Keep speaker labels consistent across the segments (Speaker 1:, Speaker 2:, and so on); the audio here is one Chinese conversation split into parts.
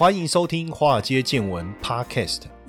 Speaker 1: 欢迎收听《华尔街见闻》Podcast。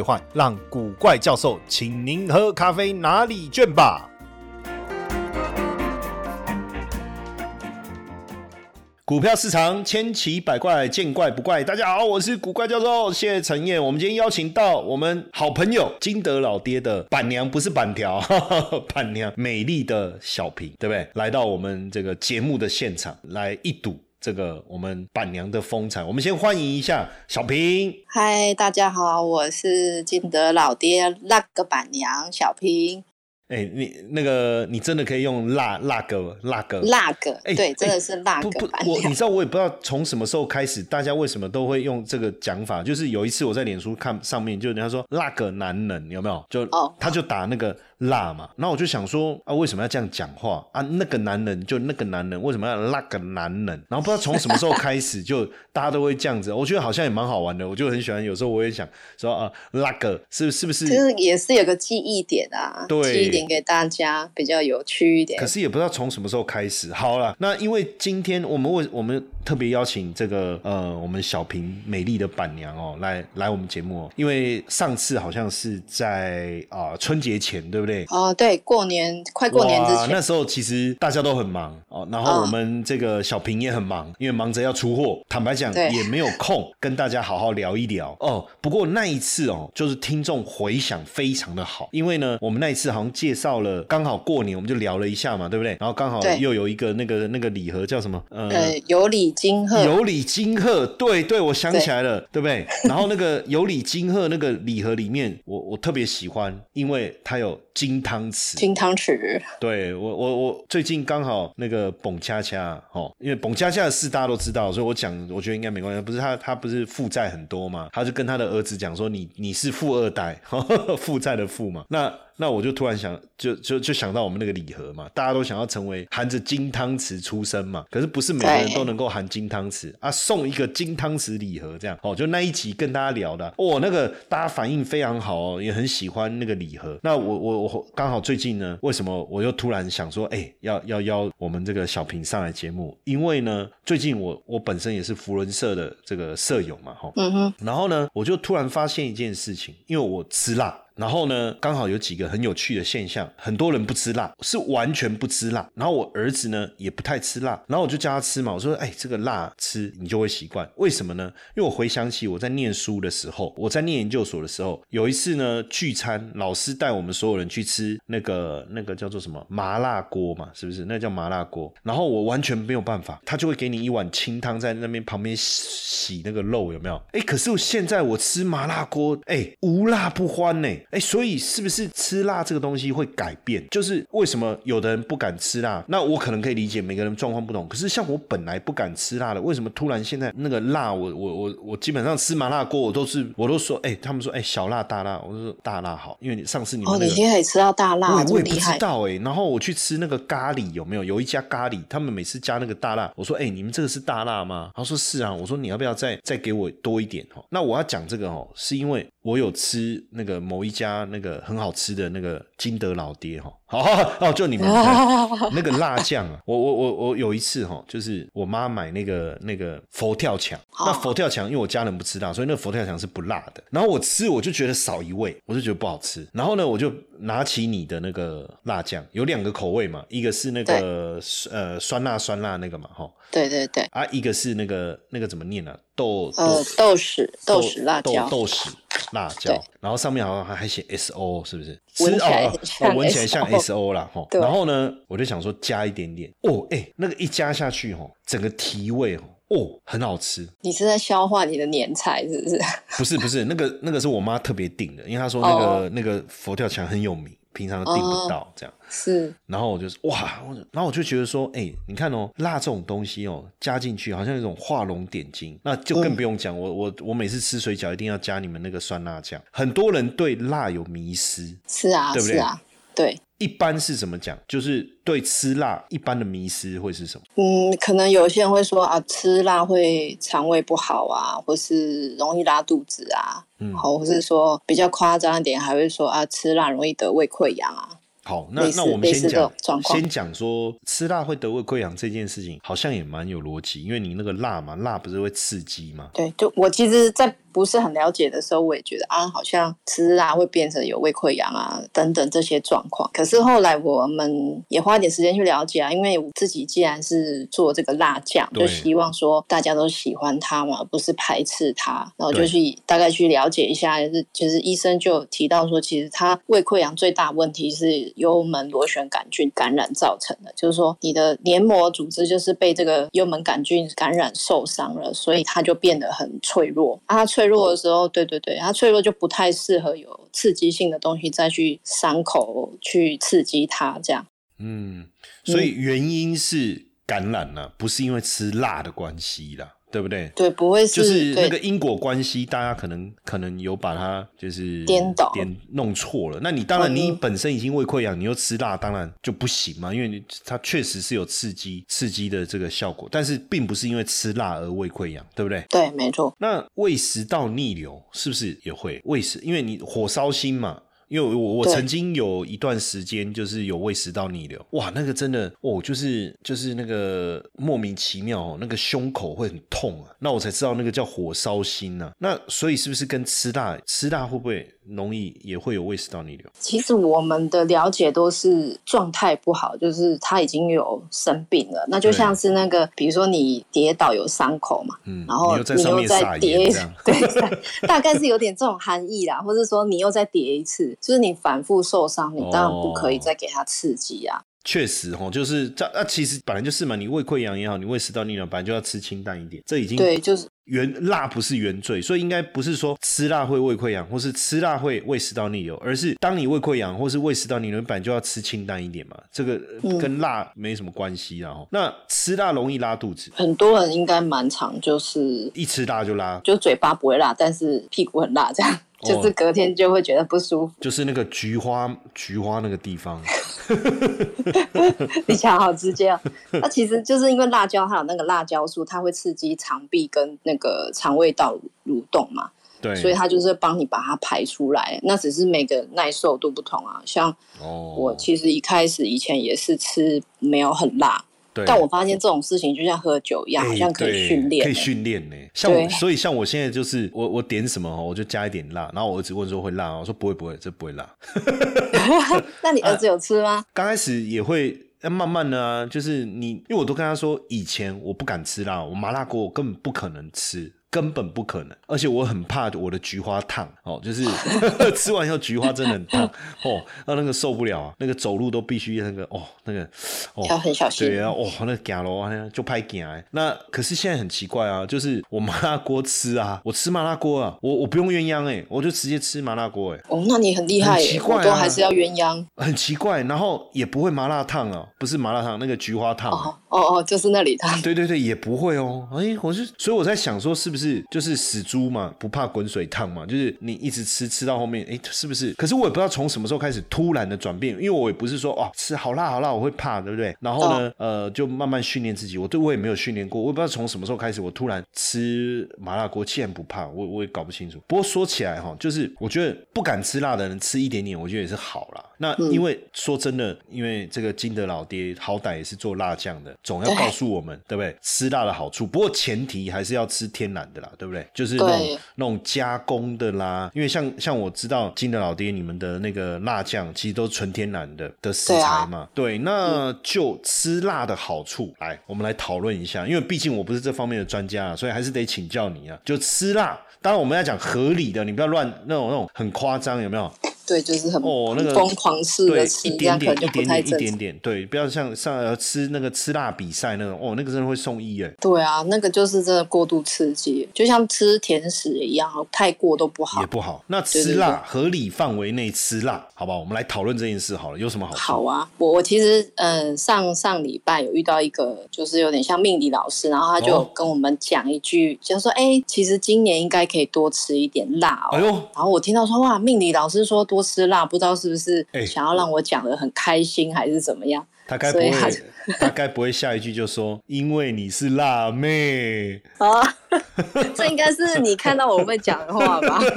Speaker 1: 兑换，让古怪教授请您喝咖啡拿礼券吧。股票市场千奇百怪，见怪不怪。大家好，我是古怪教授谢陈燕。我们今天邀请到我们好朋友金德老爹的板娘，不是板条，板娘美丽的小平，对不对？来到我们这个节目的现场来一睹。这个我们板娘的风采，我们先欢迎一下小平。
Speaker 2: 嗨，大家好，我是金德老爹那个板娘小平。
Speaker 1: 哎，你那个你真的可以用辣辣个辣个
Speaker 2: 辣个，哎，对，真的是辣个板
Speaker 1: 娘。我你知道，我也不知道从什么时候开始，大家为什么都会用这个讲法。就是有一次我在脸书看上面，就人家说辣个男人有没有？就哦，他就打那个。辣嘛，那我就想说啊，为什么要这样讲话啊？那个男人就那个男人，为什么要那个男人？然后不知道从什么时候开始，就大家都会这样子。我觉得好像也蛮好玩的，我就很喜欢。有时候我也想说啊，那个是是不是？
Speaker 2: 其实也是有个记忆点啊，对记忆点给大家比较有趣一点。
Speaker 1: 可是也不知道从什么时候开始。好了，那因为今天我们为我们特别邀请这个呃，我们小平美丽的板娘哦，来来我们节目哦，因为上次好像是在啊春节前，对不对？对
Speaker 2: 哦，对，过年快过年之前，
Speaker 1: 那时候其实大家都很忙哦，然后我们这个小平也很忙，因为忙着要出货，坦白讲也没有空跟大家好好聊一聊哦。不过那一次哦，就是听众回响非常的好，因为呢，我们那一次好像介绍了，刚好过年我们就聊了一下嘛，对不对？然后刚好又有一个那个那个礼盒叫什么？
Speaker 2: 呃，有礼金鹤，
Speaker 1: 有礼金鹤，对对，我想起来了，对不对？然后那个有礼金鹤那个礼盒里面，我我特别喜欢，因为它有。金汤匙，
Speaker 2: 金汤匙，
Speaker 1: 对我我我最近刚好那个蹦恰恰哦，因为蹦恰恰的事大家都知道，所以我讲我觉得应该没关系。不是他他不是负债很多嘛，他就跟他的儿子讲说你你是富二代，负债的富嘛，那。那我就突然想，就就就想到我们那个礼盒嘛，大家都想要成为含着金汤匙出生嘛，可是不是每个人都能够含金汤匙啊，送一个金汤匙礼盒这样哦，就那一集跟大家聊的哦，那个大家反应非常好哦，也很喜欢那个礼盒。那我我我刚好最近呢，为什么我又突然想说，哎，要要邀我们这个小平上来节目？因为呢，最近我我本身也是福伦社的这个舍友嘛，哈，嗯哼，然后呢，我就突然发现一件事情，因为我吃辣。然后呢，刚好有几个很有趣的现象，很多人不吃辣，是完全不吃辣。然后我儿子呢也不太吃辣，然后我就叫他吃嘛。我说，哎，这个辣吃你就会习惯。为什么呢？因为我回想起我在念书的时候，我在念研究所的时候，有一次呢聚餐，老师带我们所有人去吃那个那个叫做什么麻辣锅嘛，是不是？那叫麻辣锅。然后我完全没有办法，他就会给你一碗清汤在那边旁边洗那个肉，有没有？哎，可是现在我吃麻辣锅，哎，无辣不欢呢。哎，所以是不是吃辣这个东西会改变？就是为什么有的人不敢吃辣？那我可能可以理解每个人状况不同。可是像我本来不敢吃辣的，为什么突然现在那个辣，我我我我基本上吃麻辣锅，我都是我都说，哎，他们说，哎，小辣大辣，我说大辣好，因为你上次你们哦，
Speaker 2: 你今天可以吃到大辣，
Speaker 1: 我也不知道哎。然后我去吃那个咖喱，有没有？有一家咖喱，他们每次加那个大辣，我说，哎，你们这个是大辣吗？他说是啊。我说你要不要再再给我多一点？哦，那我要讲这个哦，是因为。我有吃那个某一家那个很好吃的那个金德老爹哈，好 哦，就你们 那个辣酱啊，我我我我有一次哈，就是我妈买那个那个佛跳墙，那佛跳墙因为我家人不吃辣，所以那个佛跳墙是不辣的。然后我吃我就觉得少一味，我就觉得不好吃。然后呢，我就拿起你的那个辣酱，有两个口味嘛，一个是那个呃酸辣酸辣那个嘛，哈，
Speaker 2: 对对对，
Speaker 1: 啊，一个是那个那个怎么念呢？豆
Speaker 2: 呃豆豉豆豉辣椒。
Speaker 1: 豆豉辣椒，然后上面好像还还写 S O 是不是？闻起来闻起来像 S O 啦哈。然后呢，我就想说加一点点哦，哎，那个一加下去哈，整个提味哦，哦，很好吃。
Speaker 2: 你是在消化你的年菜是 不是？
Speaker 1: 不是不是，那个那个是我妈特别订的，因为她说那个那个佛跳墙很有名。平常订不到这样。
Speaker 2: 是，
Speaker 1: 然后我就哇，然后我就觉得说，哎、你看哦，辣这种东西哦，加进去好像有一种画龙点睛，那就更不用讲，我我我每次吃水饺一定要加你们那个酸辣酱。很多人对辣有迷失，
Speaker 2: 是啊，
Speaker 1: 对不对？
Speaker 2: 是啊，对，
Speaker 1: 一般是怎么讲？就是对吃辣一般的迷失会是什么？
Speaker 2: 嗯，可能有些人会说啊，吃辣会肠胃不好啊，或是容易拉肚子啊，
Speaker 1: 嗯
Speaker 2: 好，或是说比较夸张一点，还会说啊，吃辣容易得胃溃疡啊。
Speaker 1: 好，那那我们先讲先讲说吃辣会得胃溃疡这件事情，好像也蛮有逻辑，因为你那个辣嘛，辣不是会刺激吗？
Speaker 2: 对，就我其实，在不是很了解的时候，我也觉得啊，好像吃辣会变成有胃溃疡啊等等这些状况。可是后来我们也花点时间去了解啊，因为我自己既然是做这个辣酱，就希望说大家都喜欢它嘛，而不是排斥它，然后就去大概去了解一下。就是其实医生就提到说，其实它胃溃疡最大问题是幽门螺旋杆菌感染造成的，就是说你的黏膜组织就是被这个幽门杆菌感染受伤了，所以它就变得很脆弱。啊，它脆弱的时候，对对对，它脆弱就不太适合有刺激性的东西再去伤口去刺激它，这样。
Speaker 1: 嗯，所以原因是感染了、不是因为吃辣的关系啦，对不对？
Speaker 2: 对，不会是
Speaker 1: 就是那
Speaker 2: 对
Speaker 1: 个因果关系，大家可能可能有把它就是
Speaker 2: 颠倒
Speaker 1: 颠弄错了。那你当然，
Speaker 2: 嗯
Speaker 1: 你本身已经胃溃疡，你又吃辣，当然就不行嘛，因为它确实是有刺激刺激的这个效果，但是并不是因为吃辣而胃溃疡，对不对？
Speaker 2: 对，没错。
Speaker 1: 那胃食道逆流是不是也会胃食？因为你火烧心嘛。因为我我曾经有一段时间就是有胃食道逆流，哇，那个真的哦，就是就是那个莫名其妙哦，那个胸口会很痛啊，那我才知道那个叫火烧心呐、那所以是不是跟吃辣吃辣会不会容易也会有胃食道逆流？
Speaker 2: 其实我们的了解都是状态不好，就是他已经有生病了。那就像是那个，比如说你跌倒有伤口嘛，
Speaker 1: 嗯，
Speaker 2: 然后
Speaker 1: 你又在上面撒
Speaker 2: 跌对，大概是有点这种含义啦，或者说你又再跌一次，就是你反复受伤，你当然不可以
Speaker 1: 哦。
Speaker 2: 再给他刺激啊。
Speaker 1: 确实哈，就是这那、其实本来就是嘛，你胃溃疡也好，你胃食道逆流本来就要吃清淡一点，这已经
Speaker 2: 对，就是
Speaker 1: 原辣不是原罪，所以应该不是说吃辣会胃溃疡，或是吃辣会胃食道逆流，而是当你胃溃疡或是胃食道逆流，你本来就要吃清淡一点嘛，这个跟辣没什么关系啊。齁那吃辣容易拉肚子，
Speaker 2: 很多人应该蛮常就是
Speaker 1: 一吃辣就拉，
Speaker 2: 就嘴巴不会辣，但是屁股很辣，这样。
Speaker 1: 哦
Speaker 2: 就是隔天就会觉得不舒服。
Speaker 1: 就是那个菊花菊花那个地方。
Speaker 2: 你讲好直接啊！那其实就是因为辣椒它有那个辣椒素，它会刺激肠壁跟那个肠胃道蠕动嘛，
Speaker 1: 对，
Speaker 2: 所以它就是帮你把它排出来。那只是每个耐受度不同啊。像
Speaker 1: 哦，
Speaker 2: 我其实一开始以前也是吃没有很辣，
Speaker 1: 对，
Speaker 2: 但我发现这种事情就像喝酒一样，好
Speaker 1: 哎
Speaker 2: 像可以
Speaker 1: 对
Speaker 2: 训练欸。
Speaker 1: 可以训练呢。像我，所以像我现在就是我我点什么哦，我就加一点辣，然后我儿子问说会辣吗，我说不会不会，这不会辣。
Speaker 2: 那你 儿子有吃吗？
Speaker 1: 刚开始也会，那慢慢的啊，就是你，因为我都跟他说，以前我不敢吃辣，我麻辣锅我根本不可能吃。根本不可能，而且我很怕我的菊花烫哦，就是 吃完以后菊花真的很烫哦，那那个受不了啊，那个走路都必须那个哦，那个哦
Speaker 2: 要很小心
Speaker 1: 对啊，哦，那个行路啊，就拍行哎。那可是现在很奇怪啊，就是我麻辣锅吃啊，我吃麻辣锅啊，我我不用鸳鸯哎，我就直接吃麻辣锅哎，
Speaker 2: 哦，那你很厉害
Speaker 1: 奇怪啊
Speaker 2: 我都还是要鸳鸯。
Speaker 1: 很奇怪，然后也不会麻辣烫啊，不是麻辣烫，那个菊花烫
Speaker 2: 哦哦，就是那里的。
Speaker 1: 对对对，也不会哦。哎，我是，所以我在想说，是不是就是死猪嘛，不怕滚水烫嘛？就是你一直吃吃到后面，哎，是不是？可是我也不知道从什么时候开始突然的转变，因为我也不是说哦吃好辣好辣我会怕，对不对？然后呢，呃，就慢慢训练自己。我对我也没有训练过，我也不知道从什么时候开始，我突然吃麻辣锅，竟然不怕，我我也搞不清楚。不过说起来哈，就是我觉得不敢吃辣的人吃一点点，我觉得也是好啦。那因为说真的，因为这个金德老爹好歹也是做辣酱的，总要告诉我们，对不对？吃辣的好处。不过前提还是要吃天然的啦，对不对？就是那种那种加工的啦。因为像像我知道金德老爹你们的那个辣酱，其实都是纯天然的的食
Speaker 2: 对啊
Speaker 1: 材嘛。对，那就吃辣的好处，来，我们来讨论一下。因为毕竟我不是这方面的专家啊，所以还是得请教你啊。就吃辣，当然我们要讲合理的，你不要乱那种那种很夸张，有没有？
Speaker 2: 对，就是很
Speaker 1: 哦那个
Speaker 2: 疯狂式的，吃，
Speaker 1: 一点点一点点一。点点，对，不要像上呃吃那个吃辣比赛那种，哦，那个真的会送医哎，
Speaker 2: 对啊，那个就是真的过度刺激，就像吃甜食一样，太过都不好
Speaker 1: 也。不好。那吃辣合理范围内吃辣，好不好？我们来讨论这件事好了，有什么好？
Speaker 2: 好啊，我我其实嗯、呃上上礼拜有遇到一个就是有点像命理老师，然后他就
Speaker 1: 哦
Speaker 2: 跟我们讲一句，就说哎、其实今年应该可以多吃一点辣哦。
Speaker 1: 哎呦，
Speaker 2: 然后我听到说哇，命理老师说多吃辣，不知道是不是
Speaker 1: 哎
Speaker 2: 想要让我讲的很开心，还是怎么样？
Speaker 1: 他该不会，他该 不会下一句就说，因为你是辣妹，
Speaker 2: 啊，这应该是你看到我会讲的话吧？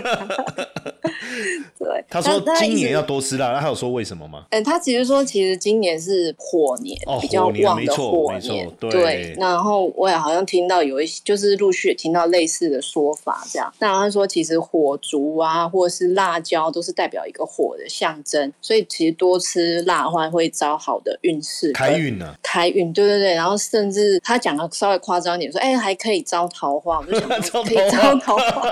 Speaker 2: 对，
Speaker 1: 他说今年要多吃辣，那他有说为什么吗？
Speaker 2: 嗯，他其实说，其实今年是火年，
Speaker 1: 哦
Speaker 2: 比较旺的火年。
Speaker 1: 对
Speaker 2: 然后我也好像听到有一些，就是陆续也听到类似的说法，这样。那他说，其实火烛啊，或者是辣椒，都是代表一个火的象征，所以其实多吃辣的话，会招好的运势，
Speaker 1: 开。运呢、
Speaker 2: 开运，对对对，然后甚至他讲的稍微夸张一点，说，哎，还可以招桃花，我就想
Speaker 1: 招，
Speaker 2: 可以招桃花，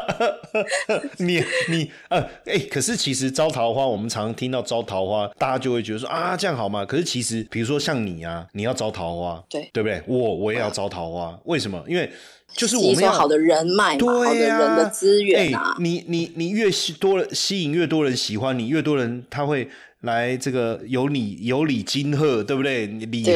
Speaker 1: 你你呃，哎、可是其实招桃花，我们常常听到招桃花，大家就会觉得说啊，这样好吗？可是其实，比如说像你啊，你要招桃花，
Speaker 2: 对
Speaker 1: 对不对？我我也要招桃花，为什么？因为就是我
Speaker 2: 吸
Speaker 1: 们要
Speaker 2: 好的人脉嘛，
Speaker 1: 对
Speaker 2: 好的
Speaker 1: 呀
Speaker 2: 人的资源
Speaker 1: 哎
Speaker 2: 啊。
Speaker 1: 你你你越吸多了，吸引越多人喜欢你，越多人他会来这个有礼有礼金鹤，对不对？礼盒，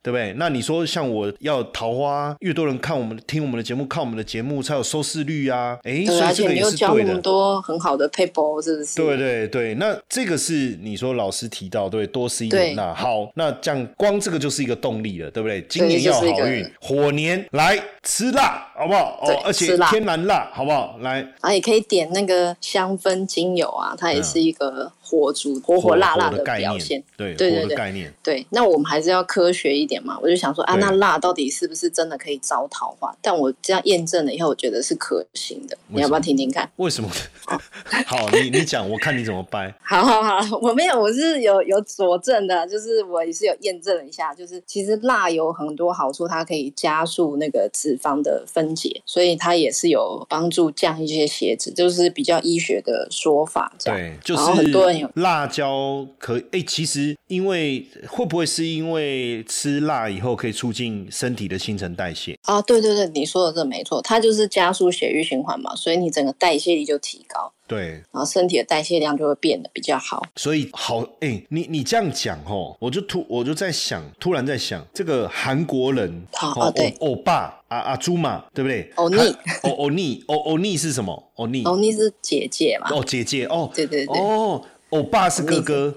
Speaker 2: 对
Speaker 1: 不对？那你说像我要桃花，越多人看我们听我们的节目，看我们的节目才有收视率啊！哎，所以这个也是对的
Speaker 2: 很。多很好的 paper，是不是？
Speaker 1: 对对对，那这个是你说老师提到，对，多吃一点那。好，那这样光这个就是一个动力了，对不对？今年要好运，火年来吃辣，好不好？哦，而且天然辣，好不好？来，
Speaker 2: 啊也可以点那个香氛精油啊，它也是一个火烛、火火辣辣
Speaker 1: 辣的概念
Speaker 2: 表现。，
Speaker 1: 对
Speaker 2: 对对对
Speaker 1: 概念。
Speaker 2: 对，那我们还是要科学一点嘛。我就想说啊，那辣到底是不是真的可以招桃花？但我这样验证了以后，我觉得是可行的。你要不要听听看？
Speaker 1: 为什么？好，你你讲，我看你怎么掰。
Speaker 2: 好好好，我没有，我是有有佐证的，就是我也是有验证了一下，就是其实辣有很多好处，它可以加速那个脂肪的分解，所以它也是有帮助降一些血脂，就是比较医学的说法这样。
Speaker 1: 对，就
Speaker 2: 是很多人有
Speaker 1: 是辣椒可哎、其实因为会不会是因为吃辣以后可以促进身体的新陈代谢？
Speaker 2: 啊，对对对，你说的这没错，它就是加速血液循环嘛，所以你整个代谢力就提高，
Speaker 1: 对，
Speaker 2: 然后身体的代谢量就会变得比较好。
Speaker 1: 所以好哎、你你这样讲哦，我就突我就在想，突然在想，这个韩国人哦
Speaker 2: 对
Speaker 1: 欧欧巴啊啊猪嘛，对不对？
Speaker 2: 欧尼
Speaker 1: 韩欧欧尼欧欧尼是什么？欧尼
Speaker 2: 欧尼是姐姐嘛？
Speaker 1: 哦姐姐哦，
Speaker 2: 对对对
Speaker 1: 哦，欧巴是哥哥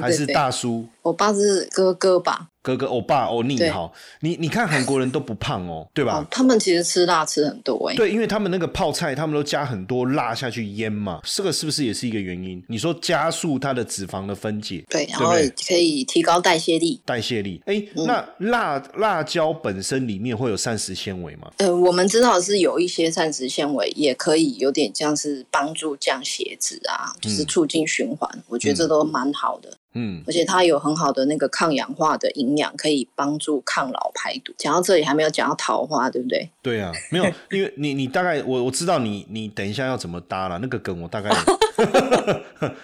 Speaker 1: 还是大叔？
Speaker 2: 我爸是哥哥吧？
Speaker 1: 哥哥欧巴欧尼
Speaker 2: 对
Speaker 1: 好，你你看韩国人都不胖哦，对吧？
Speaker 2: 哦，他们其实吃辣吃很多哎、
Speaker 1: 对，因为他们那个泡菜，他们都加很多辣下去腌嘛，这个是不是也是一个原因？你说加速它的脂肪的分解，
Speaker 2: 对，然后可以提高代谢力。
Speaker 1: 代谢力？哎、
Speaker 2: 嗯
Speaker 1: 那辣辣椒本身里面会有膳食纤维吗？
Speaker 2: 呃，我们知道是有一些膳食纤维，也可以有点像是帮助降血脂啊，就是促进循环。我觉得这都蛮好的，
Speaker 1: 嗯，
Speaker 2: 而且它有很好的那个抗氧化的营养，可以帮助抗老排毒。讲到这里还没有讲到桃花，对不对？
Speaker 1: 对啊，没有，因为你你大概我我知道你你等一下要怎么搭了，那个梗我大概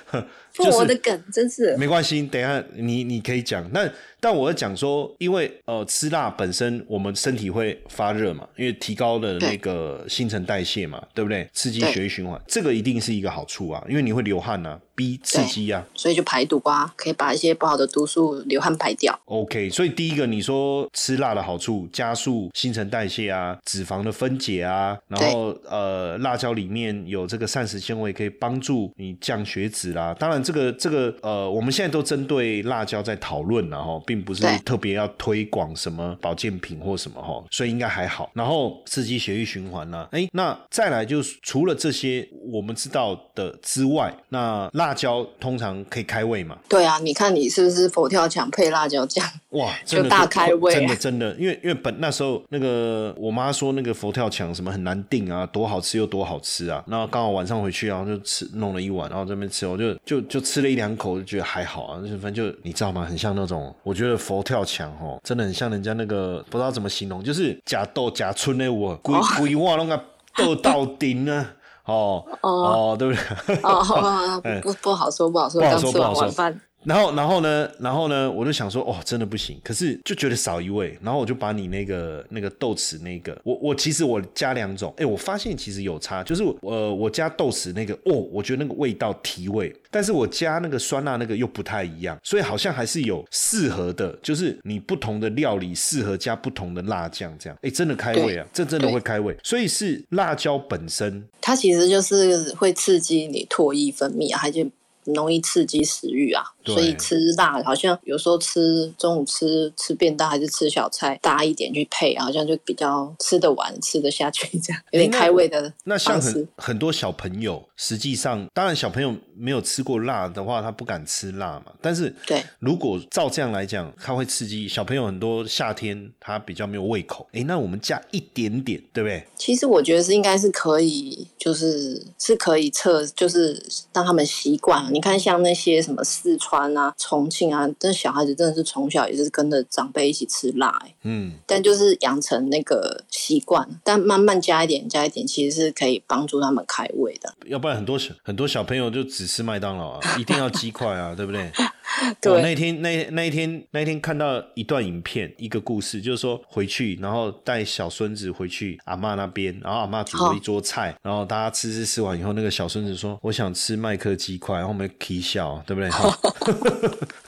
Speaker 2: 我的梗真是
Speaker 1: 没关系，等一下你你可以讲。但但我要讲说，因为呃吃辣本身我们身体会发热嘛，因为提高了那个新陈代谢嘛，对不对？刺激血液循环，这个一定是一个好处啊，因为你会流汗啊，逼刺激啊。
Speaker 2: 所以就排毒啊，可以把一些不好的毒素流汗排掉。
Speaker 1: OK，所以第一个你说吃辣的好处，加速新陈代谢啊，脂肪的分解啊，然后呃辣椒里面有这个膳食纤维，可以帮助你降血脂啦。当然这个这个呃我们现在都针对辣椒在讨论了哈并不是特别要推广什么保健品或什么哈，所以应该还好。然后刺激血液循环啦，哎，那再来就是除了这些我们知道的之外，那辣椒通常可以开胃嘛？
Speaker 2: 对啊，你看你是不是佛跳墙配辣椒酱？
Speaker 1: 哇，真的
Speaker 2: 就大开胃啊
Speaker 1: 真的真的，因为因为本那时候那个我妈说那个佛跳墙什么很难定啊，多好吃又多好吃啊，然后刚好晚上回去，然后就吃弄了一碗，然后这边吃，我就就就吃了一两口，就觉得还好啊，就反正就你知道吗？很像那种，我觉得佛跳墙哦，真的很像人家那个不知道怎么形容，就是假豆假春的我规规碗弄个豆到顶啊。哦哦，对不对？
Speaker 2: 哦，不不好说，不好说，刚吃完晚饭。
Speaker 1: 然后，然后呢？然后呢？我就想说，哦，真的不行。可是就觉得少一味。然后我就把你那个那个豆豉那个，我我其实我加两种。哎，我发现其实有差，就是呃，我加豆豉那个，哦，我觉得那个味道提味。但是我加那个酸辣那个又不太一样，所以好像还是有适合的，就是你不同的料理适合加不同的辣酱，这样。哎，真的开胃啊，这真的会开胃。所以是辣椒本身，
Speaker 2: 它其实就是会刺激你唾液分泌啊，还就。容易刺激食欲啊，所以吃辣好像有时候吃中午吃吃便当还是吃小菜搭一点去配，好像就比较吃得完、吃得下去，这样有点开胃的。
Speaker 1: 那像很很多小朋友，实际上当然小朋友没有吃过辣的话，他不敢吃辣嘛。但是
Speaker 2: 对，
Speaker 1: 如果照这样来讲，他会刺激小朋友很多夏天他比较没有胃口。哎，那我们加一点点，对不对？
Speaker 2: 其实我觉得是应该是可以，就是是可以测，就是让他们习惯。你看，像那些什么四川啊、重庆啊，这小孩子真的是从小也是跟着长辈一起吃辣，嗯，但就是养成那个习惯，但慢慢加一点、加一点，其实是可以帮助他们开胃的。
Speaker 1: 要不然很多小很多小朋友就只吃麦当劳啊，一定要鸡块啊，对不对？
Speaker 2: 我
Speaker 1: 那天那那一天那一天看到一段影片，一个故事，就是说回去，然后带小孙子回去阿妈那边，然后阿妈煮了一桌菜，然后大家吃吃吃完以后，那个小孙子说：“我想吃麦克鸡块。”然后我们 K 笑，对不对？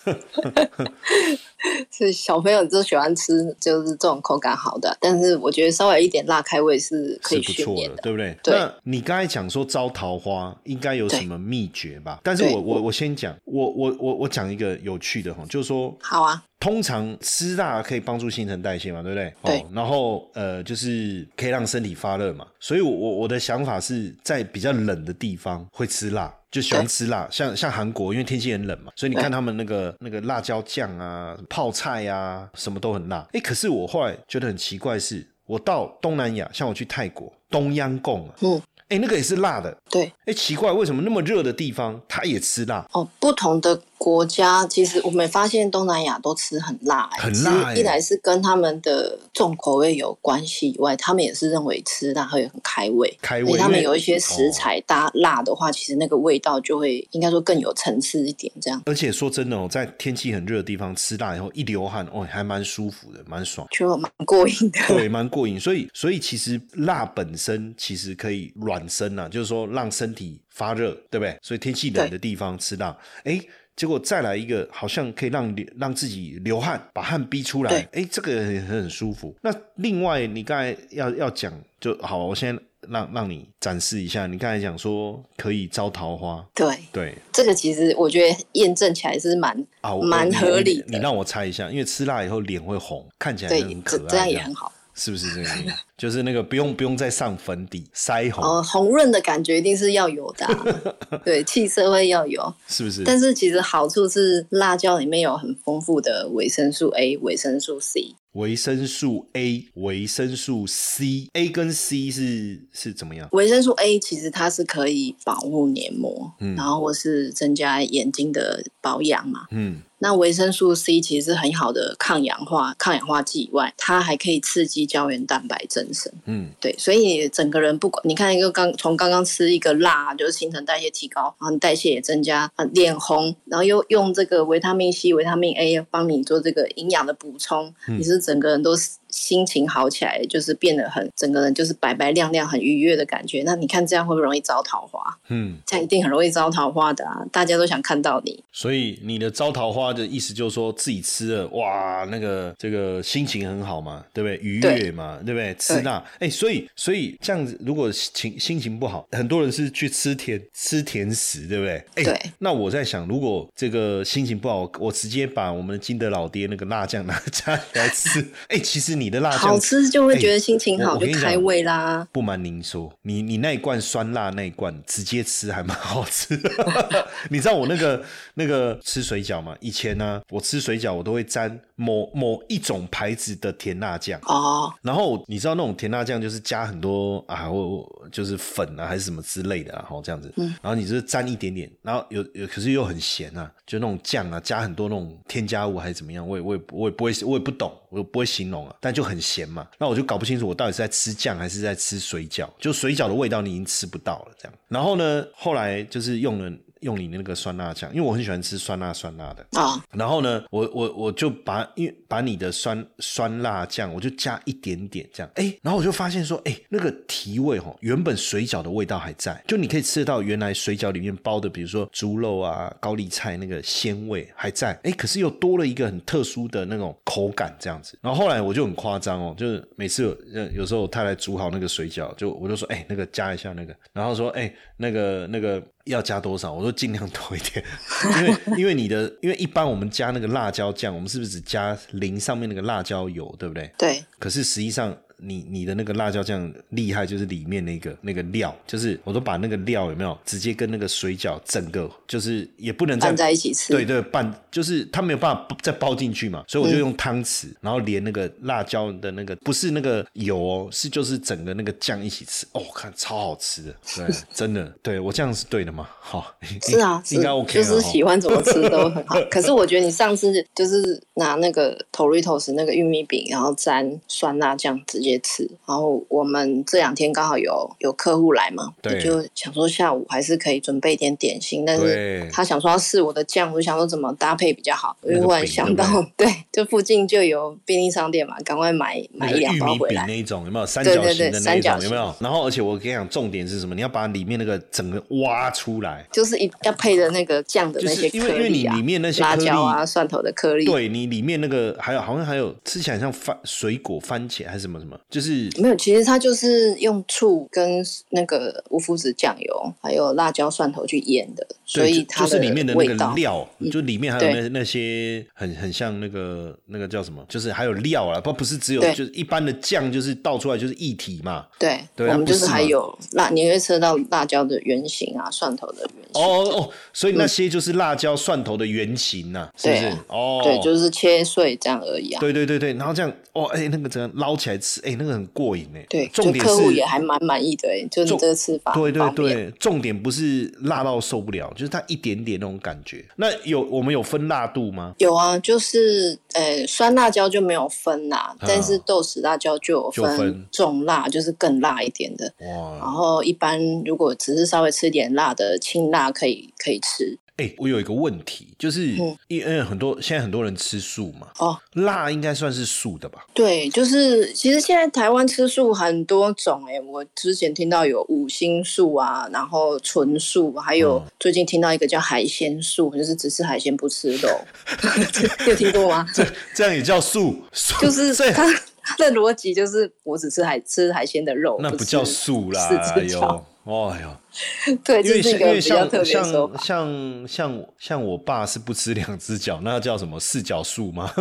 Speaker 2: 是小朋友就喜欢吃，就是这种口感好的。但是我觉得稍微一点辣开胃是可以训练
Speaker 1: 的，对不对？
Speaker 2: 对。
Speaker 1: 那你刚才讲说招桃花应该有什么秘诀吧？但是我我我先讲，我我我我讲一个有趣的哈，就是说，
Speaker 2: 好啊。
Speaker 1: 通常吃辣可以帮助新陈代谢嘛，对不对？
Speaker 2: 对。
Speaker 1: 然后呃，就是可以让身体发热嘛。所以，我我的想法是在比较冷的地方会吃辣。就喜欢吃辣，像像韩国，因为天气很冷嘛，所以你看他们那个那个辣椒酱啊、泡菜啊，什么都很辣。哎，可是我后来觉得很奇怪，是我到东南亚，像我去泰国东央贡啊，嗯，哎，那个也是辣的。
Speaker 2: 对。
Speaker 1: 哎，奇怪，为什么那么热的地方它也吃辣？
Speaker 2: 哦，不同的。国家其实我们发现东南亚都吃很辣，
Speaker 1: 很辣。
Speaker 2: 一来是跟他们的重口味有关系以外，他们也是认为吃辣会很开胃。
Speaker 1: 开胃。
Speaker 2: 他们有一些食材搭辣的话，其实那个味道就会应该说更有层次一点。这样。
Speaker 1: 而且说真的哦，在天气很热的地方吃辣以后一流汗哦，还蛮舒服的，蛮爽，
Speaker 2: 就蛮过瘾的。
Speaker 1: 对，蛮过瘾。所以，所以其实辣本身其实可以暖身啊，就是说让身体发热，对不对？所以天气冷的地方吃辣，哎。结果再来一个，好像可以让让自己流汗，把汗逼出来。哎，这个也很舒服。那另外，你刚才要要讲就好，我先让让你展示一下。你刚才讲说可以招桃花，
Speaker 2: 对
Speaker 1: 对，
Speaker 2: 这个其实我觉得验证起来是蛮啊蛮合理的。
Speaker 1: 你让我猜一下，因为吃辣以后脸会红，看起来很可爱，
Speaker 2: 这样也很好。
Speaker 1: 是不是这个？就是那个不用不用再上粉底腮红哦，
Speaker 2: 红润的感觉一定是要有的，对，气色会要有，
Speaker 1: 是不是？
Speaker 2: 但是其实好处是辣椒里面有很丰富的维生素 A、维生素 C。
Speaker 1: 维生素 A、维生素 C，A 跟 C 是是怎么样？
Speaker 2: 维生素 A 其实它是可以保护黏膜，嗯，然后或是增加眼睛的保养嘛，嗯。那维生素 C 其实是很好的抗氧化、抗氧化剂以外，它还可以刺激胶原蛋白增生。嗯，对，所以整个人不管你看一个刚从刚刚吃一个辣，就是新陈代谢提高，然后代谢也增加，啊，脸红，然后又用这个维他命 C、维他命 A 帮你做这个营养的补充，你是整个人都是。心情好起来，就是变得很整个人就是白白亮亮、很愉悦的感觉。那你看这样会不会容易招桃花？嗯，这样一定很容易招桃花的啊！大家都想看到你。
Speaker 1: 所以你的招桃花的意思就是说自己吃了哇，那个这个心情很好嘛，对不对？愉悦嘛，对不对？吃辣，哎，所以所以这样子，如果情心情不好，很多人是去吃甜吃甜食，对不对？
Speaker 2: 哎，对。
Speaker 1: 那我在想，如果这个心情不好，我直接把我们金德老爹那个辣酱拿 家来吃，哎，其实你。你的辣酱
Speaker 2: 好吃就会觉得心情好，就开胃啦。
Speaker 1: 不瞒您说，你你那一罐酸辣那一罐直接吃还蛮好吃。你知道我那个那个吃水饺吗？以前呢，我吃水饺我都会沾某某一种牌子的甜辣酱哦。然后你知道那种甜辣酱就是加很多啊，或就是粉啊还是什么之类的，啊然后这样子。嗯。然后你就是沾一点点，然后有有可是又很咸啊，就那种酱啊加很多那种添加物还是怎么样，我也我也我也不会我也不懂，我不会形容啊。那就很咸嘛。那我就搞不清楚我到底是在吃酱还是在吃水饺，就水饺的味道你已经吃不到了这样。然后呢，后来就是用了。用你那个酸辣酱，因为我很喜欢吃酸辣酸辣的
Speaker 2: 啊。
Speaker 1: 然后呢，我我我就把因为把你的酸酸辣酱，我就加一点点这样，哎，然后我就发现说，哎，那个提味哈，原本水饺的味道还在，就你可以吃得到原来水饺里面包的，比如说猪肉啊、高丽菜那个鲜味还在，哎，可是又多了一个很特殊的那种口感这样子。然后后来我就很夸张哦，就是每次有有时候太太煮好那个水饺，就我就说，哎，那个加一下那个，然后说，哎，那个那个。要加多少？我说尽量多一点，因为因为你的，因为一般我们加那个辣椒酱，我们是不是只加淋上面那个辣椒油，对不对？
Speaker 2: 对。
Speaker 1: 可是实际上。你你的那个辣椒酱厉害，就是里面那个那个料，就是我都把那个料有没有直接跟那个水饺整个就是也不能
Speaker 2: 拌在一起吃，
Speaker 1: 对对拌，就是它没有办法再包进去嘛，所以我就用汤匙，然后连那个辣椒的那个不是那个油哦，是就是整个那个酱一起吃，哦，看超好吃的，对，真的，对我这样是对的吗？好，
Speaker 2: 是啊，
Speaker 1: 应该 OK，
Speaker 2: 就是喜欢怎么吃都很好。可是我觉得你上次就是拿那个 Toritos 那个玉米饼，然后沾酸辣酱直接。接吃，然后我们这两天刚好有有客户来嘛，就想说下午还是可以准备一点点心，但是他想说要试我的酱，我就想说怎么搭配比较好，我就忽然想到，对，这附近就有便利商店嘛，赶快买买一两包回来。
Speaker 1: 那一种有没有三角形的那一种有没有？然后而且我跟你讲，重点是什么？你要把里面那个整个挖出来，
Speaker 2: 就是一要配的那个酱的那些颗粒啊，辣椒啊、蒜头的颗粒，
Speaker 1: 对你里面那个还有好像还有吃起来像番水果番茄还是什么什么。就是
Speaker 2: 没有，其实它就是用醋跟那个无麸质酱油，还有辣椒蒜头去腌的，所以它
Speaker 1: 就是里面的那个料，就里面还有那那些很很像那个那个叫什么，就是还有料啊，不不是只有就是一般的酱，就是倒出来就是一体嘛。
Speaker 2: 对，我们就是还有辣，你会吃到辣椒的原型啊，蒜头的原型。哦
Speaker 1: 哦，所以那些就是辣椒蒜头的原型呐，是不是？哦，
Speaker 2: 对，就是切碎这样而已啊。
Speaker 1: 对对对对，然后这样。哦，哎，那个怎样捞起来吃？哎，那个很过瘾哎。
Speaker 2: 对，重点客户也还蛮满意的哎，就是这个吃法。
Speaker 1: 对对对，重点不是辣到受不了，就是它一点点那种感觉。那有我们有分辣度吗？
Speaker 2: 有啊，就是呃，酸辣椒就没有分啦，但是豆豉辣椒就有分重辣，就是更辣一点的。哇。然后一般如果只是稍微吃点辣的清辣，可以可以吃。
Speaker 1: 哎，我有一个问题，就是因为很多现在很多人吃素嘛，哦，辣应该算是素的吧？
Speaker 2: 对，就是其实现在台湾吃素很多种，哎，我之前听到有五星素啊，然后纯素，还有最近听到一个叫海鲜素，就是只吃海鲜不吃肉 有听过吗？
Speaker 1: 这这样也叫素？
Speaker 2: 就是他他的逻辑就是我只吃海吃海鲜的肉，
Speaker 1: 那不叫素啦，哟。哦哟，
Speaker 2: 对，因为因为
Speaker 1: 像像像像像我爸是不吃两只脚，那叫什么四脚素吗？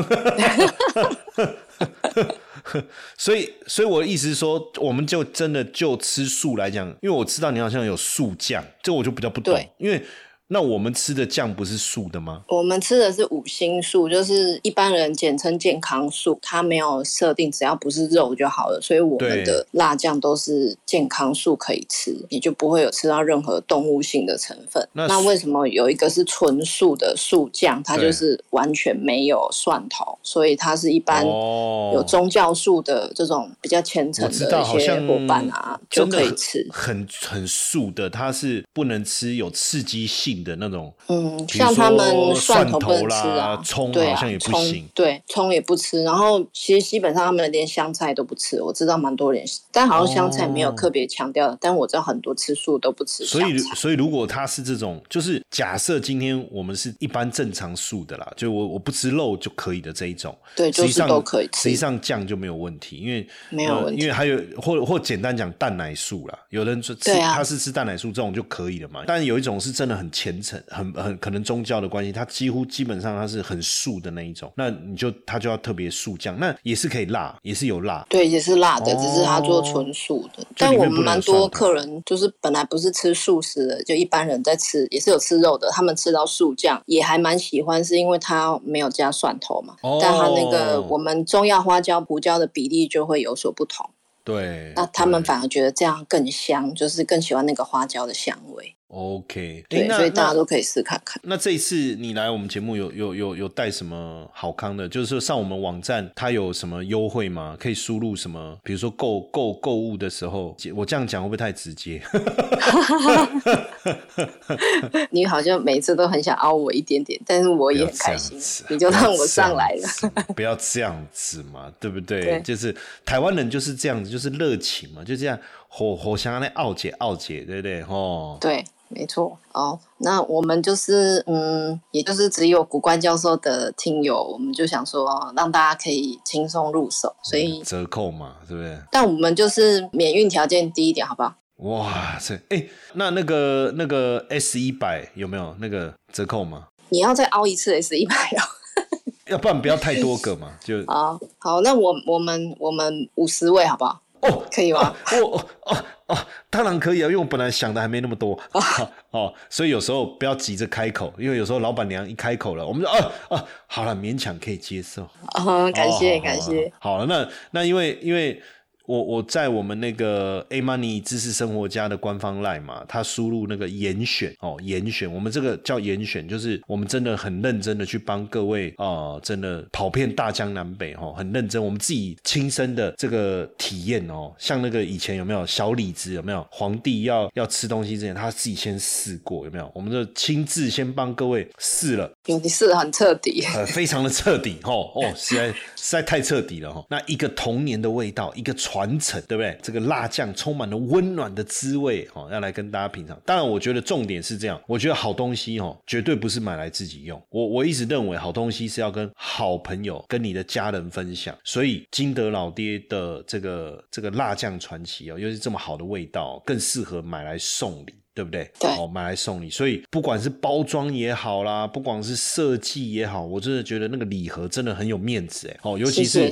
Speaker 1: 所以所以我的意思是说，我们就真的就吃素来讲，因为我知道你好像有素酱，这我就比较不懂，因为。那我们吃的酱不是素的吗？
Speaker 2: 我们吃的是五星素，就是一般人简称健康素，它没有设定，只要不是肉就好了。所以我们的辣酱都是健康素可以吃，你就不会有吃到任何动物性的成分。那为什么有一个是纯素的素酱，它就是完全没有蒜头，所以它是一般有宗教素的这种比较虔诚的一些伙伴啊就可以吃。
Speaker 1: 很很素的，它是不能吃有刺激性。的那种，
Speaker 2: 嗯，像他们
Speaker 1: 蒜头
Speaker 2: 不能吃啊，
Speaker 1: 葱好像也不行，
Speaker 2: 对，葱也不吃。然后其实基本上他们连香菜都不吃，我知道蛮多人，但好像香菜没有特别强调。但我知道很多吃素都不吃
Speaker 1: 所以，所以如果他是这种，就是假设今天我们是一般正常素的啦，就我我不吃肉就可以的这一种，
Speaker 2: 对，就是都可以吃。
Speaker 1: 实际上酱就没有问题，因为
Speaker 2: 没有问题，
Speaker 1: 因为还有或或简单讲蛋奶素啦，有人说吃他是吃蛋奶素这种就可以了嘛。但有一种是真的很虔诚，很很可能宗教的关系，它几乎基本上它是很素的那一种，那你就它就要特别素酱，那也是可以辣，也是有辣，
Speaker 2: 对，也是辣的，只是它做纯素的。但我们蛮多客人就是本来不是吃素食的，就一般人在吃，也是有吃肉的，他们吃到素酱也还蛮喜欢，是因为它没有加蒜头嘛，但它那个我们中药花椒、胡椒的比例就会有所不同。
Speaker 1: 对，
Speaker 2: 那他们反而觉得这样更香，就是更喜欢那个花椒的香味。
Speaker 1: OK，诶
Speaker 2: 对，
Speaker 1: 那
Speaker 2: 所以大家都可以试看看。
Speaker 1: 那这一次你来我们节目有有有有带什么好康的？就是说上我们网站，它有什么优惠吗？可以输入什么？比如说购购购物的时候，我这样讲会不会太直接？
Speaker 2: 你好像每次都很想凹我一点点，但是我也很开心，你就让我上来了。
Speaker 1: 不要这样子嘛，对不对？
Speaker 2: 对
Speaker 1: 就是台湾人就是这样子，就是热情嘛，就这样火火香那傲姐傲姐，对不对？哦，
Speaker 2: 对，没错。哦，那我们就是嗯，也就是只有古关教授的听友，我们就想说哦让大家可以轻松入手，所以
Speaker 1: 折扣嘛，是不是？
Speaker 2: 但我们就是免运条件低一点，好不好？
Speaker 1: 哇塞，哎，那那个那个 S 一百有没有那个折扣吗？
Speaker 2: 你要再凹一次 S 一百哦。
Speaker 1: 要不然不要太多个嘛，就
Speaker 2: 好好，那我我们我们五十位好不好？
Speaker 1: 哦，
Speaker 2: 可以吗？
Speaker 1: 哦哦哦哦，当然可以啊，因为我本来想的还没那么多 哦，所以有时候不要急着开口，因为有时候老板娘一开口了，我们就啊啊，好了，勉强可以接受。
Speaker 2: 哦，感谢
Speaker 1: 哦
Speaker 2: 感谢。。
Speaker 1: 好了，那那因为因为我我在我们那个 A Money 知识生活家的官方 line 嘛，他输入那个严选哦，严选，我们这个叫严选，就是我们真的很认真的去帮各位啊、呃真的跑遍大江南北哦，很认真，我们自己亲身的这个体验哦，像那个以前有没有小李子有没有皇帝要要吃东西之前，他自己先试过有没有？我们就亲自先帮各位试了。
Speaker 2: 有你试的很彻底，
Speaker 1: 呃，非常的彻底哦哦，实在实在太彻底了哈、哦。那一个童年的味道，一个传传承，对不对？这个辣酱充满了温暖的滋味哦，要来跟大家品尝。当然，我觉得重点是这样，我觉得好东西哦，绝对不是买来自己用。我我一直认为好东西是要跟好朋友、跟你的家人分享。所以金德老爹的这个这个辣酱传奇哦，又是这么好的味道，更适合买来送礼。对不对？
Speaker 2: 对。
Speaker 1: 哦，买来送你，所以不管是包装也好啦，不管是设计也好，我真的觉得那个礼盒真的很有面子哎。哦，尤其是。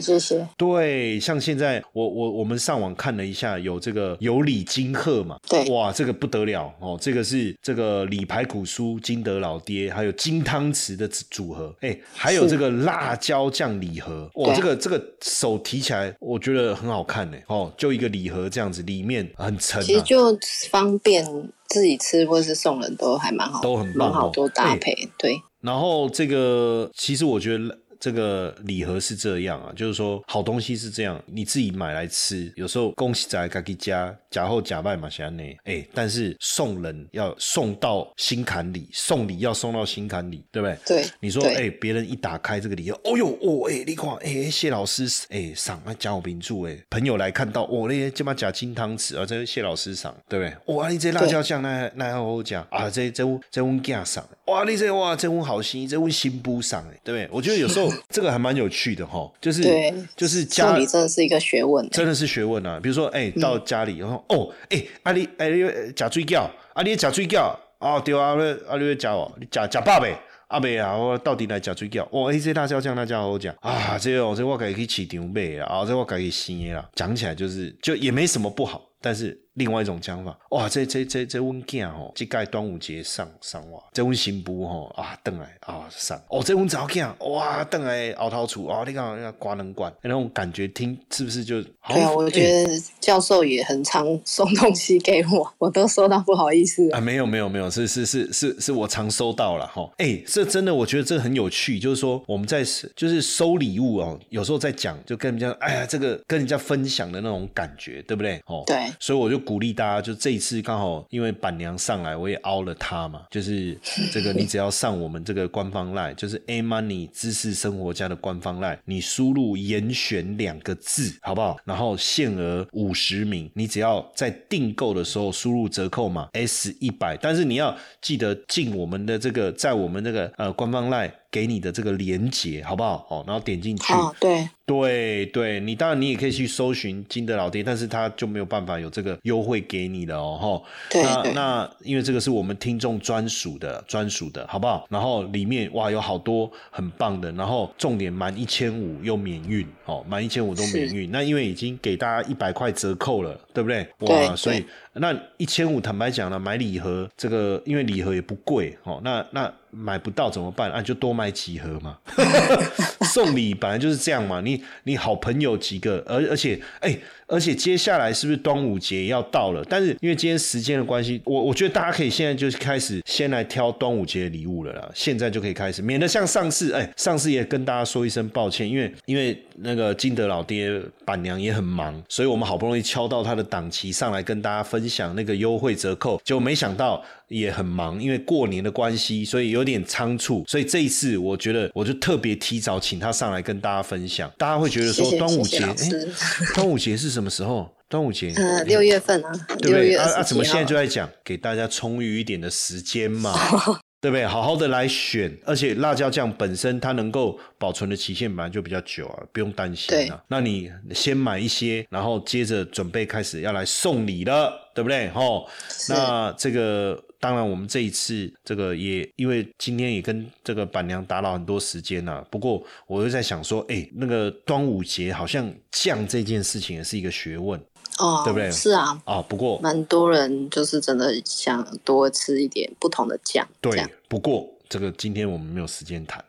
Speaker 1: 对，像现在我我我们上网看了一下，有这个有礼金鹤嘛，
Speaker 2: 对。
Speaker 1: 哇，这个不得了。哦，这个是这个李排骨酥金德老爹，还有金汤匙的组合，哎，还有
Speaker 2: 是。
Speaker 1: 这个辣椒酱礼盒，哇，
Speaker 2: 对。
Speaker 1: 这个这个手提起来我觉得很好看呢，哦，就一个礼盒这样子，里面很沉啊。
Speaker 2: 其实就方便自己吃或是送人都还蛮好，
Speaker 1: 都很
Speaker 2: 蛮好多搭配。对，
Speaker 1: 然后这个其实我觉得这个礼盒是这样啊，就是说好东西是这样，你自己买来吃，有时候恭喜在自己家假后假拜嘛，像呢，哎，但是送人要送到心坎里，送礼要送到心坎里，对不对？
Speaker 2: 对
Speaker 1: 你说，
Speaker 2: 对
Speaker 1: 哎，别人一打开这个礼盒，哦呦，哦，哎，你看，哎，谢老师，哎，赏啊，假我名著，哎，朋友来看到，哦，那些这把假金汤匙啊，这是谢老师赏，对不对？哇，你这辣椒酱那那还好讲啊，这这这这阮囝赏，哇，你这哇这阮好心，这阮新妇赏，哎，对不对？我觉得有时候这个还蛮有趣的哈，就是
Speaker 2: 对
Speaker 1: 就是家
Speaker 2: 里真的是一个学问。
Speaker 1: 真的是学问啊！比如说，哎、到家里，然后、哦，哎、啊你，哎、你食水饺，啊你食水饺，哦对啊，你啊你要食哦，你食食饱未？啊未啊，我到底来食水饺。哦，哎、这辣椒酱那家好讲啊，这哦这我家己去市场买啦，啊这我家己生的啦。讲起来就是就也没什么不好，但是另外一种讲法，哇，这这这这阮囝吼，即届端午节上上哇，这阮新妇吼啊，等来啊上，哦，这阮查某囝哇，等来后头厝哦，你看那刮能管那种感觉，听是不是就？
Speaker 2: 对啊，我
Speaker 1: 哎
Speaker 2: 觉得教授也很常送东西给我，我都收到不好意思
Speaker 1: 啊，没有没有没有，是是是是是我常收到了哈。哎、这真的我觉得这很有趣，就是说我们在就是收礼物哦，有时候在讲就跟人家哎呀这个跟人家分享的那种感觉，对不对？哦，
Speaker 2: 对
Speaker 1: 所以我就鼓励大家，就这一次刚好因为板娘上来，我也凹了她嘛，就是这个你只要上我们这个官方 line，就是 A Money 知识生活家的官方 line，你输入严选两个字，好不好？然后限额五十名，你只要在订购的时候输入折扣码 S 一百，但是你要记得进我们的这个，在我们这个呃官方 line 给你的这个连接，好不好？哦，然后点进去。
Speaker 2: 哦，对，
Speaker 1: 对对，你当然你也可以去搜寻金德老爹，但是他就没有办法有这个优惠给你了哦。吼
Speaker 2: 对对
Speaker 1: 那那因为这个是我们听众专属的，专属的，好不好？然后里面哇有好多很棒的，然后重点满一千五又免运哦，满一千五都免运。那因为已经给大家一百块折扣了，对不对？哇，
Speaker 2: 对对
Speaker 1: 所以那一千五坦白讲了，买礼盒这个因为礼盒也不贵哦，那那买不到怎么办？啊，就多买几盒嘛。送礼本来就是这样嘛，你你好朋友几个，而而且哎。而且接下来是不是端午节要到了？但是因为今天时间的关系，我我觉得大家可以现在就开始先来挑端午节的礼物了啦。现在就可以开始，免得像上次，哎，上次也跟大家说一声抱歉，因为因为那个金德老爹板娘也很忙，所以我们好不容易敲到他的档期上来跟大家分享那个优惠折扣，结果没想到也很忙，因为过年的关系，所以有点仓促。所以这一次我觉得我就特别提早请他上来跟大家分享，大家会觉得说端午节，哎，端午节是。什么时候？端午节？
Speaker 2: 嗯，六月份啊，对不对？啊
Speaker 1: 啊！怎么现在就在讲？给大家充裕一点的时间嘛，对不对？好好的来选，而且辣椒酱本身它能够保存的期限本来就比较久啊，不用担心啊。那你先买一些，然后接着准备开始要来送礼了，对不对？吼，那这个。当然，我们这一次这个也因为今天也跟这个板娘打扰很多时间呐。不过我又在想说，哎，那个端午节好像酱这件事情也是一个学问
Speaker 2: 哦，
Speaker 1: 对不对？
Speaker 2: 是啊，
Speaker 1: 哦，不过
Speaker 2: 蛮多人就是真的想多吃一点不同的酱。
Speaker 1: 对，不过。这个今天我们没有时间谈，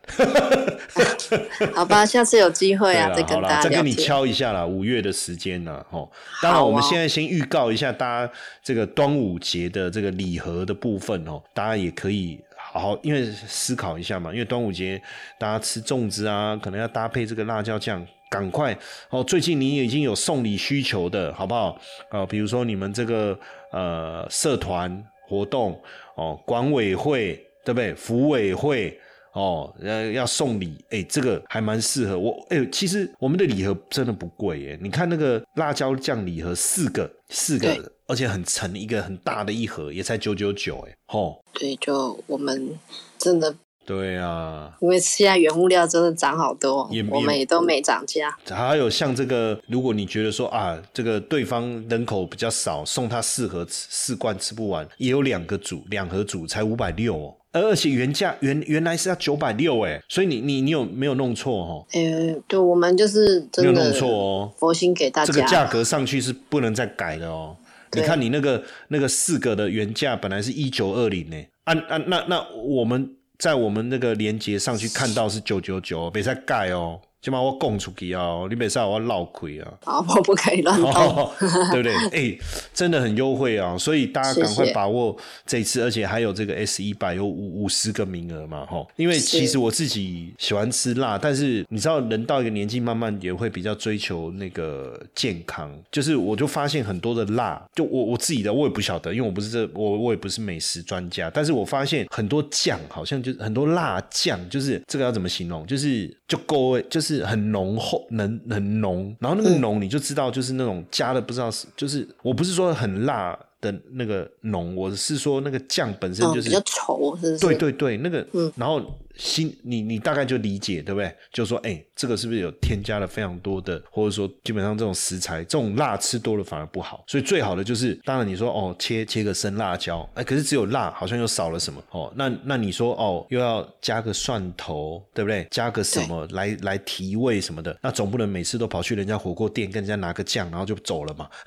Speaker 2: 好吧，下次有机会啊，再跟大家
Speaker 1: 再跟你敲一下啦，五月的时间呢，吼。当然，我们现在先预告一下，大家这个端午节的这个礼盒的部分哦，大家也可以好好因为思考一下嘛，因为端午节大家吃粽子啊，可能要搭配这个辣椒酱，赶快哦。最近你已经有送礼需求的好不好？啊，比如说你们这个呃社团活动哦，管委会。对不对？服委会哦，呃，要送礼，哎，这个还蛮适合我。哎，其实我们的礼盒真的不贵耶。你看那个辣椒酱礼盒，四个，四个，而且很沉，一个很大的一盒，也才九九九，哎，吼。
Speaker 2: 对，就我们真的。
Speaker 1: 对啊，
Speaker 2: 因为现在原物料真的涨好多，我们也都没涨价。
Speaker 1: 还有像这个，如果你觉得说啊，这个对方人口比较少，送他四盒四罐吃不完，也有两个组，两盒组才五百六哦。而且原价原原来是要九百六哎，所以你你你有没有弄错哦？
Speaker 2: 呃，对，我们就是没
Speaker 1: 有弄错哦，
Speaker 2: 佛心给大
Speaker 1: 家。这个价格上去是不能再改的哦。你看你那个那个四个的原价本来是一九二零呢，按按那那我们在我们那个连接上去看到是九九九，别再改哦。起码我供出去啊，你别说我闹亏啊。
Speaker 2: 好，我不可以乱动，
Speaker 1: 对不对？哎，真的很优惠啊，所以大家赶快把握这次，而且还有这个 S 一百有五五十个名额嘛，哈。因为其实我自己喜欢吃辣，但是你知道，人到一个年纪，慢慢也会比较追求那个健康。就是我就发现很多的辣，就我我自己的我也不晓得，因为我不是这我我也不是美食专家，但是我发现很多酱好像就很多辣酱，就是这个要怎么形容？就是就够，就是。很浓厚，能很浓，然后那个浓你就知道，就是那种加的不知道是，就是我不是说很辣的那个浓，我是说那个酱本身就是
Speaker 2: 比较稠，是不是？
Speaker 1: 对对对，那个，嗯，然后。心，你你大概就理解对不对？就说，哎，这个是不是有添加了非常多的，或者说基本上这种食材，这种辣吃多了反而不好。所以最好的就是，当然你说哦，切切个生辣椒，哎，可是只有辣，好像又少了什么哦。那那你说哦，又要加个蒜头，对不对？加个什么来来提味什么的？那总不能每次都跑去人家火锅店跟人家拿个酱，然后就走了嘛。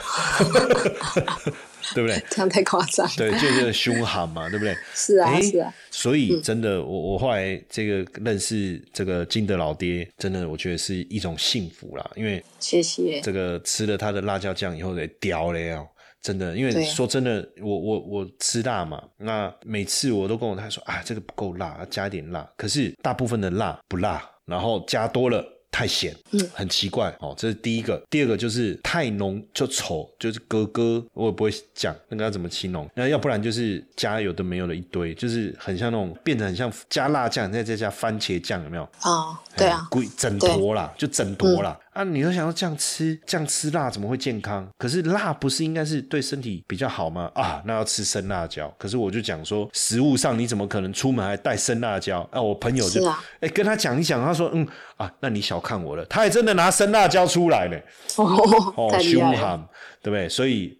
Speaker 1: 对不对？
Speaker 2: 这样太夸张。
Speaker 1: 对，就是凶悍嘛，对不对？
Speaker 2: 是啊，是啊。
Speaker 1: 所以真的，我我后来这个认识这个金德老爹，真的我觉得是一种幸福啦。因为
Speaker 2: 谢谢
Speaker 1: 这个吃了他的辣椒酱以后，得屌了哦！真的，因为说真的，我我我吃辣嘛，那每次我都跟我太太说啊，这个不够辣，要加点辣。可是大部分的辣不辣，然后加多了。太咸，嗯，很奇怪哦。这是第一个，第二个就是太浓就丑，就是哥哥，我也不会讲那个要怎么形容。那要不然就是加有的没有的一堆，就是很像那种变得很像加辣酱，再再加番茄酱，有没有？
Speaker 2: 哦，对啊，
Speaker 1: 整坨啦，就整坨啦。啊，你都想要这样吃，这样吃辣怎么会健康？可是辣不是应该是对身体比较好吗？啊，那要吃生辣椒。可是我就讲说，食物上你怎么可能出门还带生辣椒？啊，我朋友就哎跟他讲一讲，他说嗯啊，那你小看我了，他还真的拿生辣椒出来了，
Speaker 2: 哦，
Speaker 1: 凶悍，对不对？所以。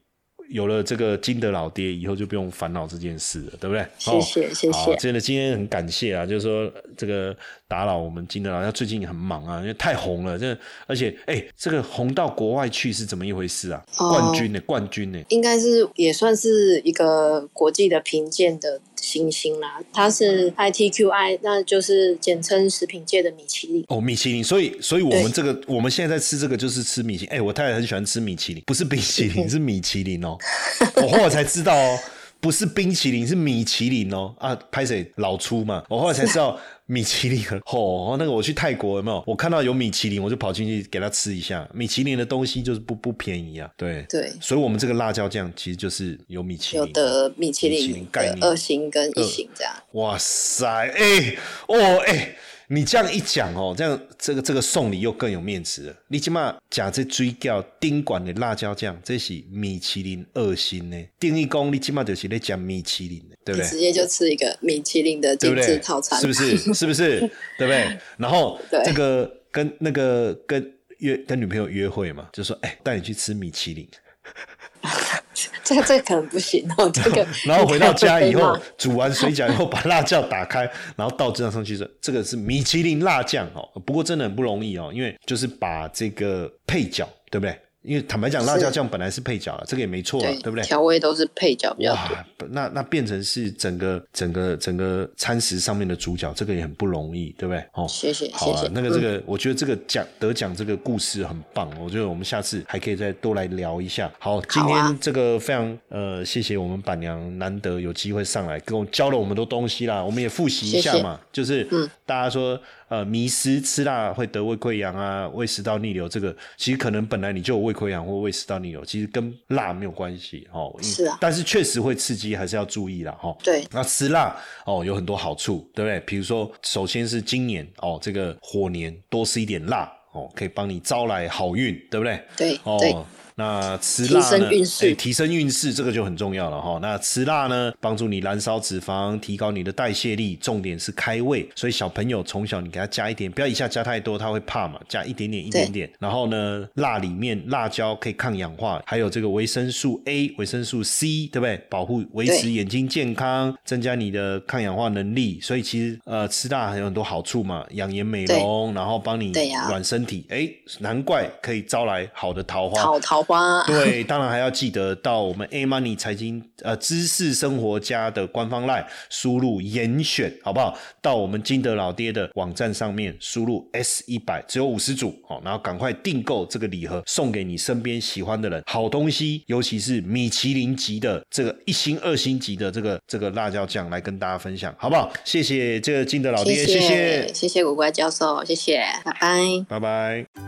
Speaker 1: 有了这个金德老爹以后，就不用烦恼这件事了，对不对？
Speaker 2: 谢谢谢谢。
Speaker 1: 真的今天很感谢啊，就是说这个打扰我们金德老，他最近很忙啊，因为太红了，这而且哎，这个红到国外去是怎么一回事啊？冠军呢？冠军呢？
Speaker 2: 应该是也算是一个国际的评鉴的星星啦，它是 ITQI，那就是简称食品界的米其林。
Speaker 1: 哦，米其林，所以所以我们这个我们现在在吃这个就是吃米其林。哎，我太太很喜欢吃米其林，不是冰淇淋，是米其林哦。我后来才知道哦，不是冰淇淋，是米其林哦。啊，拍谁老粗嘛？我后来才知道。米其林哦，那个我去泰国有没有？我看到有米其林，我就跑进去给他吃一下。米其林的东西就是不不便宜啊，对
Speaker 2: 对。
Speaker 1: 所以，我们这个辣椒酱其实就是有米其林，
Speaker 2: 有的米其林概念，二星跟一星这样。
Speaker 1: 哇塞，哎哦哎。你这样一讲哦，这样这个这个送礼又更有面子了。你起码讲这追叫丁管的辣椒酱，这是米其林二星呢。定义工，你起码就是在讲米其林的，对不对？
Speaker 2: 直接就吃一个米其林的精致套餐，
Speaker 1: 是不是？是不是？对不对？然后这个跟那个跟约跟女朋友约会嘛，就说哎，带你去吃米其林。
Speaker 2: 这这可能不行哦，这个。
Speaker 1: 然后回到家以后，煮完水饺以后，把辣酱打开，然后倒这样上去这：“这个是米其林辣酱哦。”不过真的很不容易哦，因为就是把这个配角，对不对？因为坦白讲，辣椒酱本来是配角了，这个也没错，对不对？
Speaker 2: 调味都是配角比较
Speaker 1: 多。那那变成是整个整个整个餐食上面的主角，这个也很不容易，对不对？
Speaker 2: 哦，谢谢，谢谢。
Speaker 1: 那个这个，我觉得这个奖得奖这个故事很棒，我觉得我们下次还可以再多来聊一下。好，今天这个非常呃，谢谢我们板娘难得有机会上来跟我教了我们多东西啦，我们也复习一下嘛，就是大家说。呃，迷失吃辣会得胃溃疡啊，胃食道逆流，这个其实可能本来你就有胃溃疡或胃食道逆流，其实跟辣没有关系哦。
Speaker 2: 是啊，
Speaker 1: 但是确实会刺激，还是要注意啦哈。
Speaker 2: 对，
Speaker 1: 那吃辣哦有很多好处，对不对？比如说，首先是今年哦，这个火年多吃一点辣哦，可以帮你招来好运，对不对？
Speaker 2: 对，哦。
Speaker 1: 那吃辣呢？哎，提升运势，这个就很重要了哈。那吃辣呢，帮助你燃烧脂肪，提高你的代谢力，重点是开胃。所以小朋友从小你给他加一点，不要一下加太多，他会怕嘛，加一点点，一点点。然后呢，辣里面辣椒可以抗氧化，还有这个维生素 A、维生素 C，对不对？保护、维持眼睛健康，增加你的抗氧化能力。所以其实呃，吃辣还有很多好处嘛，养颜美容，然后帮你暖身体。哎，难怪可以招来好的桃花。
Speaker 2: 好桃。
Speaker 1: 对，当然还要记得到我们 A Money 财经呃知识生活家的官方 line 输入严选，好不好？到我们金德老爹的网站上面输入 S 一百，只有五十组哦，然后赶快订购这个礼盒，送给你身边喜欢的人。好东西，尤其是米其林级的这个一星、二星级的这个这个辣椒酱，来跟大家分享，好不好？谢谢这个金德老爹，谢
Speaker 2: 谢谢谢古怪教授，谢谢，拜拜，
Speaker 1: 拜拜。